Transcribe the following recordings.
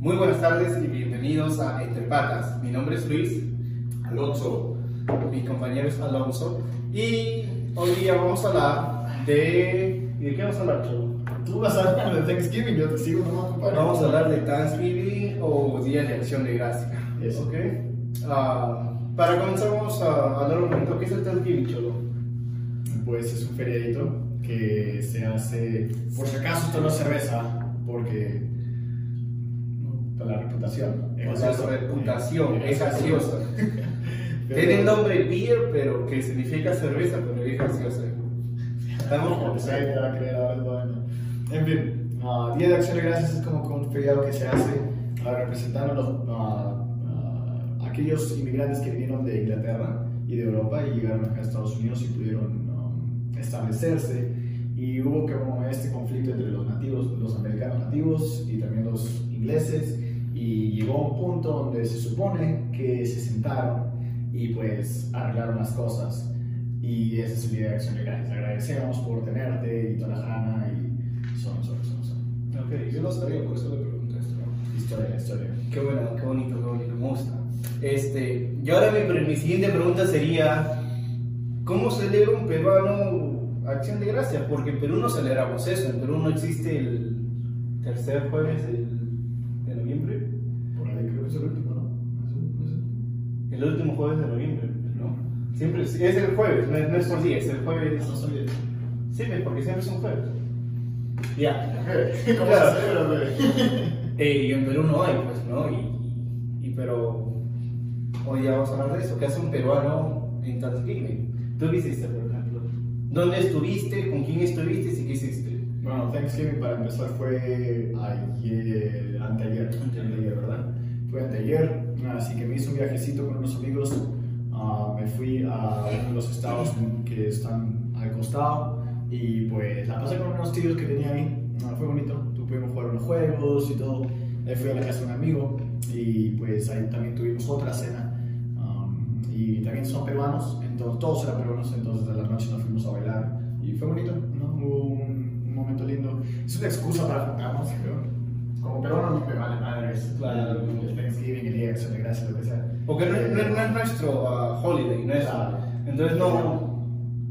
Muy buenas tardes y bienvenidos a Entre Patas. Mi nombre es Luis Alonso, mi compañero es Alonso y hoy día vamos a hablar de... ¿y ¿De qué vamos a hablar, Chavo? Tú vas a hablar de Thanksgiving, yo te sigo nomás, compadre. Vamos a hablar de Thanksgiving o Día de Acción de Gracia. Eso. ¿Ok? Ah, para comenzar vamos a hablar un momento. ¿Qué es el Thanksgiving, Cholo? Pues es un feriadito que se hace, por si acaso esto no es cerveza, porque para la reputación. Por Es la reputación, Eh, es gaseosa. Tiene el nombre beer, pero que significa cerveza, pero es gaseosa. Estamos va a creer ahora. En fin, ah, Día de Acción de Gracias es como un feriado que se hace ah, representando a los, ah, aquellos inmigrantes que vinieron de Inglaterra y de Europa y llegaron acá a Estados Unidos y pudieron um, establecerse. Y hubo como este conflicto entre los nativos, los americanos nativos y también los ingleses. Y llegó un punto donde se supone que se sentaron y pues arreglaron las cosas. Y ese es el día de acción de gracias. Agradecemos por tenerte y toda la jana y son, son, son, son. Ok, yo no sabía, por eso le pregunté esto. Historia, historia. Qué bueno, qué bonito, qué bonito, me gusta. Este, y ahora mi, mi siguiente pregunta sería, ¿cómo celebra un peruano Acción de Gracias? Porque en Perú no celebramos eso, en Perú no existe el tercer jueves del- de noviembre, Por ahí creo que es el último, ¿no? Es el- es el- el último jueves de noviembre, ¿no? Siempre es es el jueves, no es, no es por día, es el jueves. No sabía. Sí, porque siempre es un jueves. Ya. ¿Cómo Claro. se celebra? Eh, y en Perú no hay, pues, ¿no? Y, y pero hoy ya vamos a hablar de eso. ¿Qué hace un peruano en Thanksgiving? ¿Tú qué hiciste, por ejemplo? ¿Dónde estuviste? ¿Con quién estuviste? ¿Y qué hiciste? Bueno, Thanksgiving para empezar fue ayer, anteayer, anteayer, ¿verdad? Fue anteayer, así que me hice un viajecito con unos amigos. ah, me fui a uno de los estados que están al costado y pues la pasé con unos tíos que tenía ahí. ah, fue bonito, pudimos jugar unos juegos y todo. Ahí fui a la casa de un amigo y pues ahí también tuvimos otra cena. Um, y también son peruanos, entonces todos eran peruanos, entonces a la noche nos fuimos a bailar y fue bonito, ¿no? Hubo un, un momento lindo. Es una excusa para juntarnos, creo. Como peruano no me vale madres. Claro. El Thanksgiving, el Día de Gracias, lo que sea. Porque no, es- no no es nuestro ah, holiday, no es, Claro. entonces no,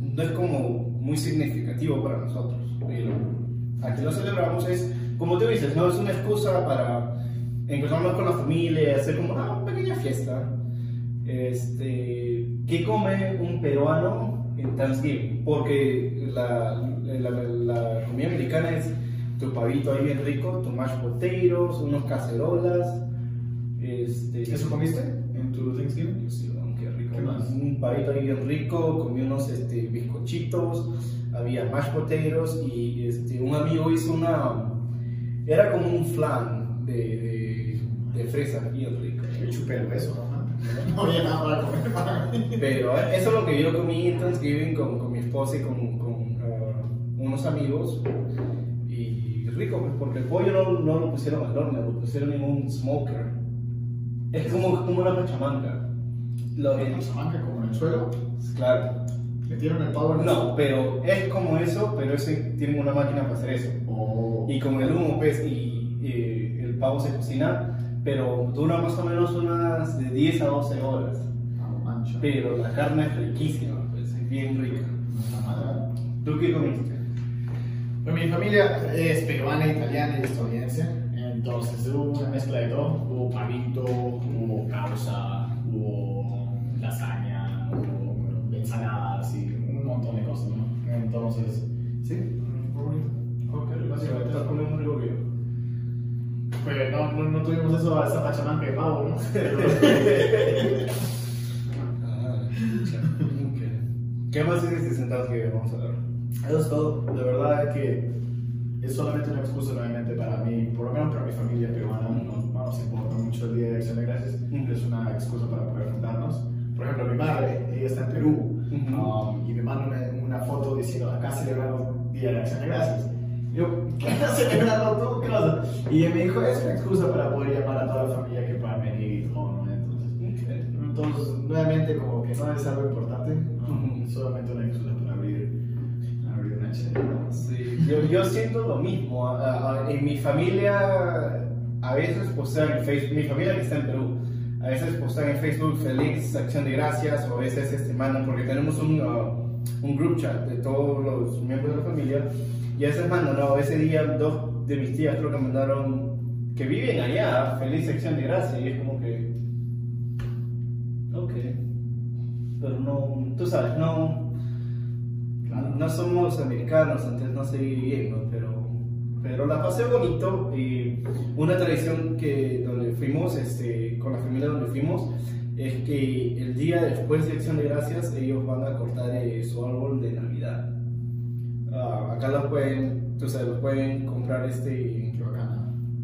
no es como muy significativo para nosotros. Pero aquí lo celebramos es, como tú dices, ¿no? es una excusa para encontrarnos con la familia, hacer como una pequeña fiesta. Este, ¿Qué come un peruano en Thanksgiving? Porque la, la, la comida americana es tu pavito ahí bien rico, tu mashed potatoes, unos cacerolas. Este, ¿Eso comiste en tu Thanksgiving? Sí, qué rico. ¿Qué más? Un pavito ahí bien rico, comí unos este, bizcochitos, había mashed potatoes y este, un amigo hizo una. Era como un flan de, de, de fresa bien rico. Yo chupé el beso, ¿no? No había nada para comer para. Pero eh, eso es lo que yo comí en Thanksgiving con, con mi esposa y con, con ah, unos amigos. Y rico, pues, porque el pollo no, no lo pusieron al horno, lo pusieron en un smoker. Es como, como una pachamanca. Lo, En Salamanca, como en el suelo, claro. Metieron el pavo en No, pero es como eso, pero ese, tienen una máquina para hacer eso. Oh. Y con el humo, pues, y, eh, el pavo se cocina, pero dura más o menos unas de 10 a 12 horas. Mancha. Pero la carne es riquísima, pues, es bien rica. ¿eh? ¿Tú qué comiste? Pues mi familia es peruana, italiana y estadounidense, entonces hubo una mezcla de todo. Hubo pavito, hubo causa, hubo lasaña, ensaladas y un montón de cosas, ¿no? Entonces, sí, fue bonito. Ok, básicamente rico que yo. Pues no, no, no tuvimos eso, esa pachamanca de pavo, ¿no? Pero- Ah. ¿Qué más hiciste sentados que vamos a hablar? Eso es todo. De verdad es que es solamente una excusa nuevamente para mí, por lo menos para mi familia peruana. No, no nos importa mucho el Día de Acción de Gracias. Ujú. Es una excusa para poder juntarnos. Por ejemplo, mi madre, ella está en Perú Ujú. um, y me manda una, una foto diciendo acá celebramos Día de Acción de Gracias. Yo, ¿qué estás celebrando tú? ¿Qué? Y él me dijo, es una excusa para poder llamar a toda la familia que puedan venir y todo, ¿no? Entonces, entonces, nuevamente, como que no es algo importante, ¿no? Ujú. solamente una excusa para abrir, abrir una. Sí, yo, yo siento lo mismo. En mi familia, a veces postean en Facebook, mi familia que está en Perú, a veces postean en Facebook feliz acción de gracias o a veces este, mandan, porque tenemos un, uh, un group chat de todos los miembros de la familia y a veces mandan, no, ese día dos de mis tías creo que mandaron que viven allá, feliz acción de gracias y es como que, ok, pero no, tú sabes, no. Claro. No somos americanos, antes no sé bien, ¿no? pero, pero la pasé bonito. Y una tradición que donde fuimos, este, con la familia donde fuimos, es que el día después de Acción de Gracias ellos van a cortar eh, su árbol de Navidad. Ah, acá los pueden, tú sabes, los pueden comprar este,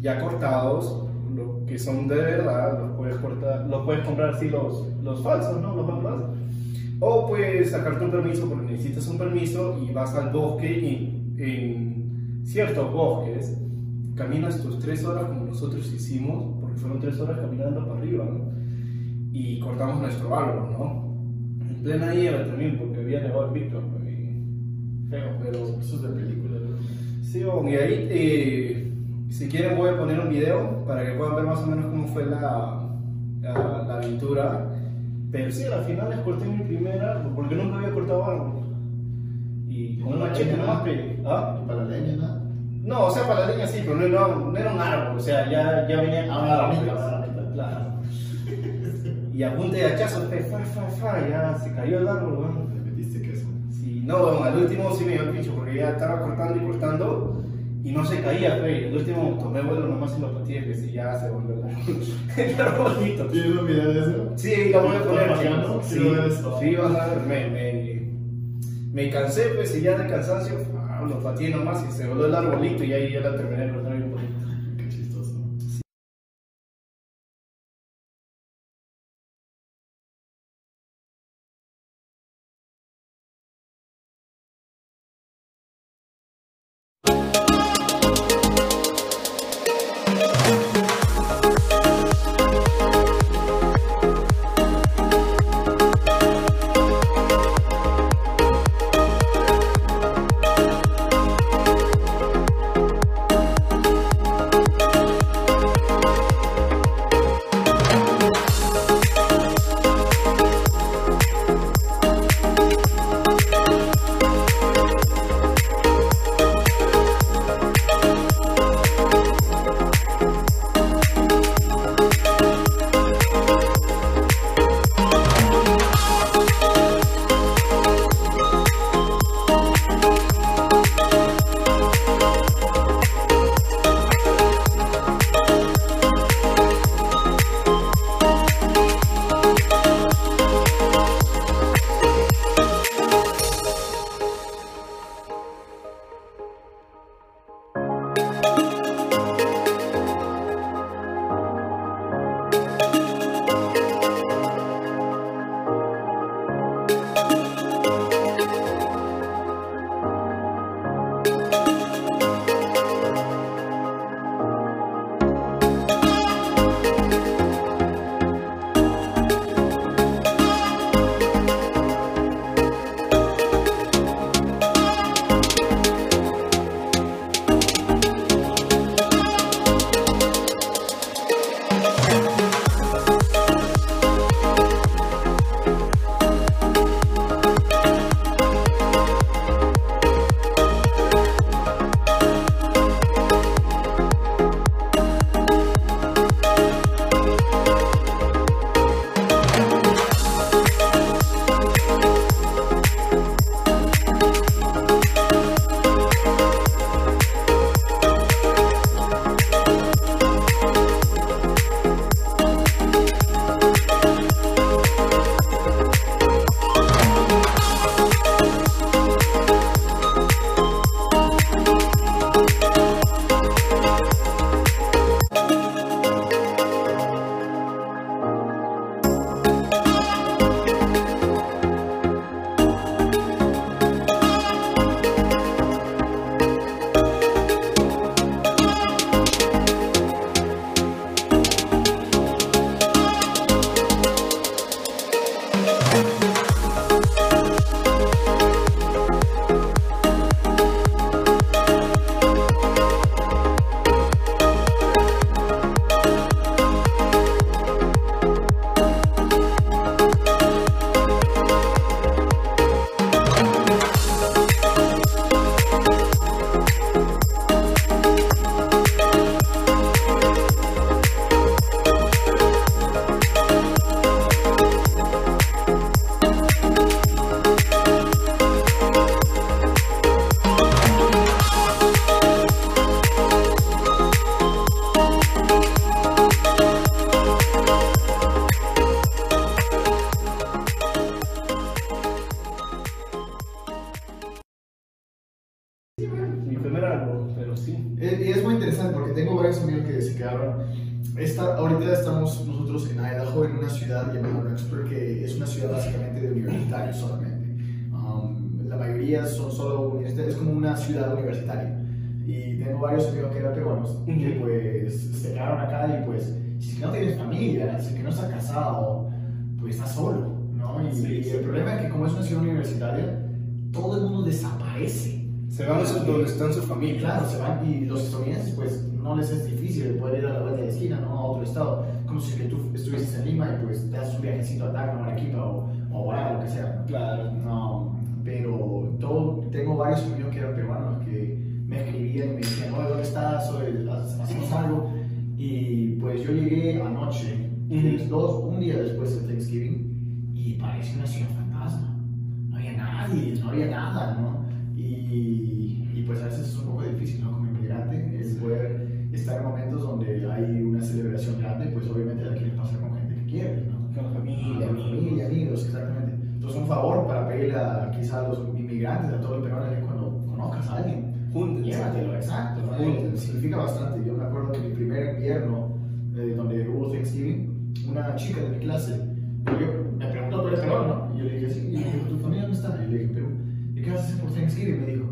ya cortados, los que son de verdad, los puedes, cortar, los puedes comprar así los, los falsos, ¿no? Los bambas. O puedes sacarte un permiso porque necesitas un permiso y vas al bosque y en ciertos bosques caminas tus tres horas como nosotros hicimos, porque fueron tres horas caminando para arriba, ¿no? Y cortamos nuestro árbol, ¿no? En plena nieve también, porque había nevado en Víctor, y feo, pero... Eso es de película, ¿no? Sí, bon, y ahí, eh, si quieren, voy a poner un video para que puedan ver más o menos cómo fue la, la, la aventura. Pero sí, al final les corté mi primer árbol, porque nunca había cortado árbol. Y con un machete nomás, ¿Ah? Para la leña, nada. No, o sea, para la leña sí, pero no, no, no era un árbol, o sea, ya, ya venía Ah, una ramita, pues. Claro. Y a punta de hachazos, pe, fa, fa, fa, ya se cayó el árbol, weón. Le metiste queso. Sí, no, bueno, al último sí me dio el pincho porque ya estaba cortando y cortando y no se caía, pero el último tomé vuelo nomás y lo pateé, que ya se volvió el el arbolito. ¿Tienes un video de eso? Sí, lo voy a poner. Sí, sí, vas a ver, me, me, cansé, pues, y ya de cansancio, ah, lo pateé nomás y se volvió el arbolito y ahí ya la terminé universitarios, es como una ciudad universitaria. Y tengo varios amigos que eran peruanos que pues se quedaron acá y pues si es que no tienes familia, si es que no estás casado, pues estás solo, ¿no? Y, Sí, y sí. el problema es que como es una ciudad universitaria, todo el mundo desaparece. Se van a donde están sus familias. claro, se van y los estadounidenses pues no les es difícil poder ir a la vuelta de la esquina, ¿no? A otro estado. Como si que tú estuvieses en Lima y pues te das un viajecito a Tacna o Arequipa o, o a lo que sea. Claro. No, pero todo, tengo varios amigos que eran peruanos que me escribían y me decían, oye, ¿dónde estás? Oye, ¿ha- ¿hacemos algo? Y pues yo llegué anoche, Ujú. dos, un día después de Thanksgiving, y parecía una ciudad fantasma. No había nadie, no había nada, ¿no? Y, y pues a veces es un poco difícil, ¿no? Como inmigrante, es poder estar en momentos donde hay una celebración grande, pues obviamente la quieres pasar con gente que quieres, ¿no? Con la familia, amigos, exactamente. Entonces, un favor para pedirle a quizá a los inmigrantes, a todos los peruanos, cuando conozcas a alguien, llévatelo, exacto. ¿no? Significa bastante. Yo me acuerdo que mi primer invierno, eh, donde hubo Thanksgiving, una chica de mi clase yo, me preguntó, ¿tú eres peruano? no?" Y yo le dije, sí. Y le dije, ¿tu familia dónde está? Y le dije, Perú. ¿Y qué vas a hacer por Thanksgiving? Me dijo.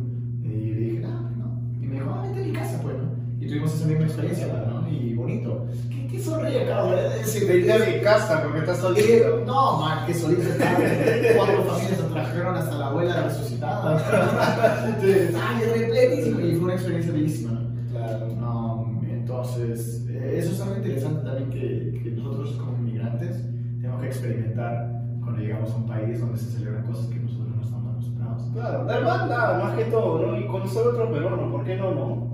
Y le dije, no, no. Y me dijo, ah, vete a mi casa, pues, ¿no? Y tuvimos esa misma experiencia, ¿no? Y bonito. ¿Qué, qué sonríe, cabrón? Si te a mi casa porque estás soltero. no, man, que solito estaba. Cuatro familias se trajeron hasta la abuela resucitada. Entonces, ay, es re plenísimo. Y fue una experiencia bellísima, ¿no? Claro. Um, entonces, eh, eso es algo interesante también que, que nosotros como inmigrantes tenemos que experimentar cuando llegamos a un país donde se celebran cosas que nosotros no estamos acostumbrados. Claro, la hermandad, más que todo, ¿no? Y conocer otro peruano, ¿por qué no, no?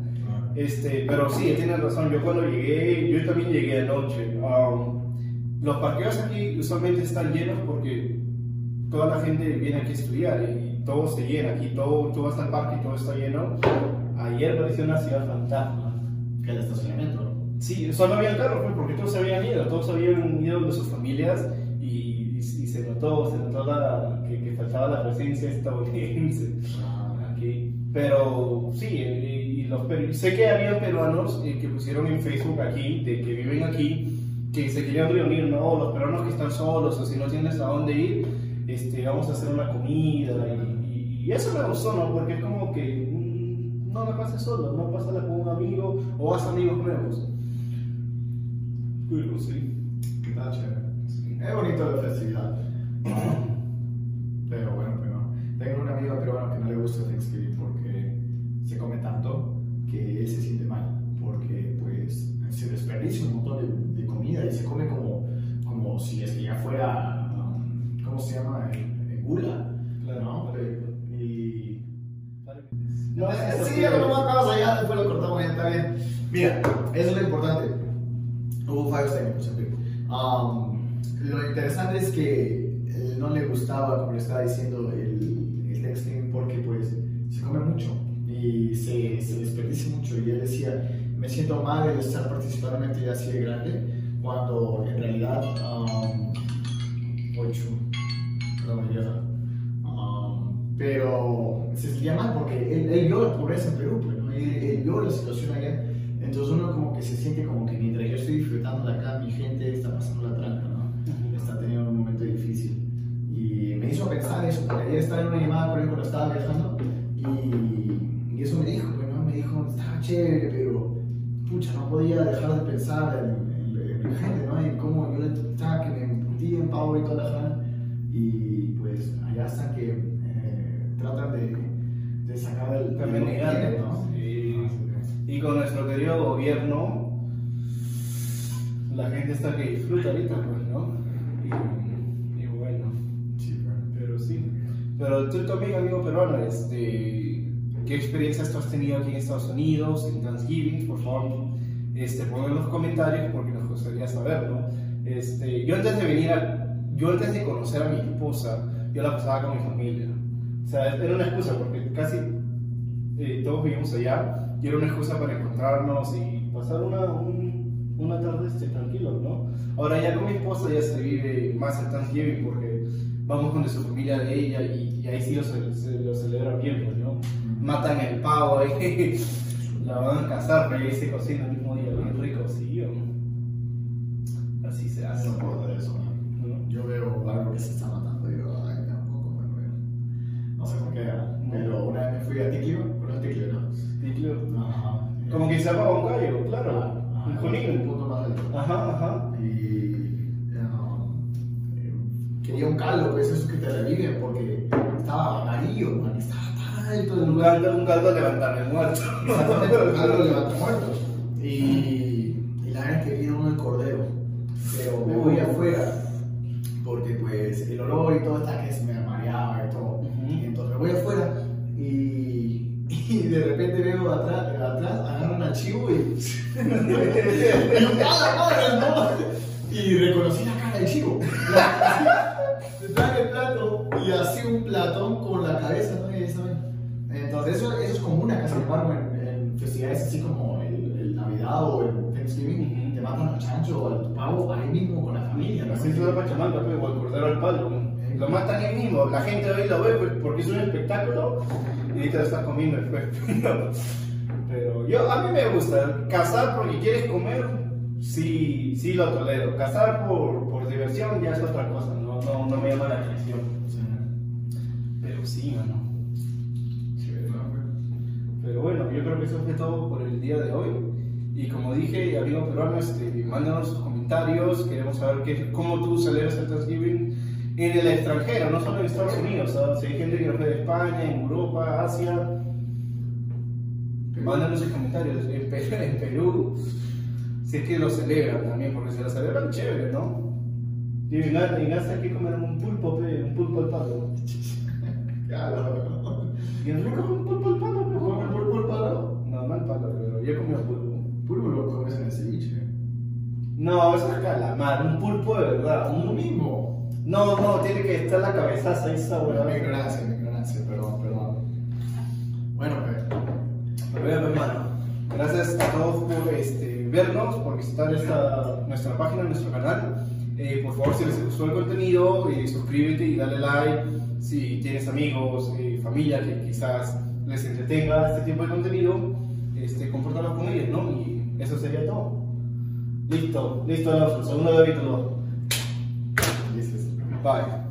Este, pero sí, tienes razón, yo cuando llegué, yo también llegué de noche. Um, los parqueos aquí usualmente están llenos porque toda la gente viene aquí a estudiar y todo se llena, aquí todo, tú vas al parque y todo está lleno. Ayer pareció una ciudad fantasma. El estacionamiento. Sí, solo había carros, pues, porque todos se habían ido, todos habían ido de sus familias y, y- y se notó, se notó la- que, que faltaba la presencia estadounidense aquí. Pero sí, eh, los sé que había peruanos eh, que pusieron en Facebook aquí, de que viven aquí, que se querían reunir, no, los peruanos que están solos o si no tienes a dónde ir, este, vamos a hacer una comida y, y- eso me gustó, ¿no? Porque es como que mm, no la pases solo, no pásala con un amigo o haz amigos nuevos. Pero sí. ¿Qué tal, chévere? sí. Es bonito la festividad. Pero bueno, pues no. Tengo un amigo peruano que no le gusta Thanksgiving porque se come tanto que él se siente mal. Porque pues se desperdicia un montón de, de comida y se come como, como si es que ya fuera, um, ¿cómo se llama? El, el gula. Claro. ¿no? Y... No, sí, ya lo matamos allá, después lo cortamos, ya está bien. Mira, eso es lo importante. Hubo fallos técnicos, en fin. Um, lo interesante es que no le gustaba, como le estaba diciendo, el, el Thanksgiving porque pues se come mucho y se, se desperdicia mucho. Y él decía, me siento mal de estar participando en una actividad así de grande, cuando en realidad, um, ocho, perdón, ya, um, pero se sentía mal porque él, él vio la pobreza en Perú, pues, ¿no? él, él vio la situación allá. Entonces uno como que se siente como que mientras yo estoy disfrutando de acá, mi gente está pasando la tranca, ¿no? Está teniendo un momento difícil. Y me hizo pensar eso, porque ayer estaba en una llamada con él cuando estaba viajando y, y eso me dijo, pues, ¿no? Me dijo, estaba chévere, pero pucha, no podía dejar de pensar en, en- en mi gente, ¿no? En cómo yo le estaba que me emputía en pavo y toda la jana. Y pues allá están que eh, tratan de, de sacar el También tienen, ¿no? Sí. Y con nuestro querido gobierno, la gente está que disfruta ahorita, pues, ¿no? Y, y bueno, Sí, pero- sí. Pero tú también, amigo peruano, este, ¿qué experiencias tú has tenido aquí en Estados Unidos, en Thanksgiving? Por favor, este, pon en los comentarios porque nos gustaría saberlo. Este, yo antes de venir a, yo antes de conocer a mi esposa, yo la pasaba con mi familia. O sea, era una excusa porque casi eh, todos vivimos allá y era una excusa para encontrarnos y pasar una, un- una tarde este, tranquilos, ¿no? Ahora ya con mi esposa ya se vive más el Thanksgiving porque vamos con su familia de ella y, y ahí sí lo, lo celebran bien, pues, ¿no? Matan el pavo ahí. La van a casar, pero ahí se cocina el mismo día, bien rico, sí. o- Así se hace. No puedo hacer eso. ¿no? ¿no? Yo veo algo que se está matando y digo, ay, tampoco me río. No sé por qué, ¿ah? pero una vez me fui a Tiquio, ¿conoces Tiquio, no? Título. Ajá. Como que se llama un gallo, claro. Ajá, Un Un conillo. punto más alto. Ajá, ajá. Y eh, quería un caldo, pues eso que te reviven porque estaba amarillo, man, estaba tan alto el Un lugar. un caldo de levantar el muerto. Exactamente, un caldo levanta muertos. Y, y la verdad es que vino el cordero, pero me voy afuera porque pues el olor y todo está que se me mareaba y todo. Y entonces me voy afuera y, y de repente veo atrás, atrás agarran al chivo y y. Y reconocí la cara del chivo. Detrás del plato y así un platón con la cabeza, ¿no? Y eso, Entonces, eso, eso es común acá, sin embargo, en, en festividades así como el, el Navidad o el Thanksgiving, te matan al chancho o al pavo ahí mismo con la familia. ¿no? Así se da Pachamama, pues, o el cordero al palo. Lo matan ahí mismo. La gente hoy lo ve pues, porque es un espectáculo y ahorita lo está comiendo después. Pero yo, a mí me gusta. Cazar porque quieres comer, sí, sí lo tolero. Cazar por, por diversión ya es otra cosa. No, no, no me llama la atención. Pero sí, mano. Pero bueno, yo creo que eso fue todo por el día de hoy. Y como dije, amigo peruano, este, mándanos sus comentarios. Queremos saber qué, cómo tú celebras el Thanksgiving en el extranjero, no solo en Estados Unidos. ¿sabes? Si hay gente que nos ve de España, en Europa, Asia, mándanos sus comentarios. En Perú, en Perú, si es que lo celebran también, porque se lo celebran chévere, ¿no? Y en, hay que comer un pulpo, un pulpo al palo. Claro. Y en rico un pulpo al palo, ¿Cómo el pulpo al palo? No, no al palo, pero yo he comido pulpo. Pulpo lo comes en el ceviche. No, eso es calamar, un pulpo de verdad. Un... mismo. No, no, tiene que estar la cabezaza esa Bueno, mi ignorancia, mi ignorancia, perdón, perdón. Bueno, pues. Bueno, hermano, gracias a todos por este, vernos, por visitar esta, nuestra página, nuestro canal. Eh, por favor, si les gustó el contenido, eh, suscríbete y dale like. Si tienes amigos, eh, familia que quizás les entretenga este tipo de contenido, este, con ellos, ¿no? Y eso sería todo. Listo, listo, Alonso. Segundo capítulo. Bye.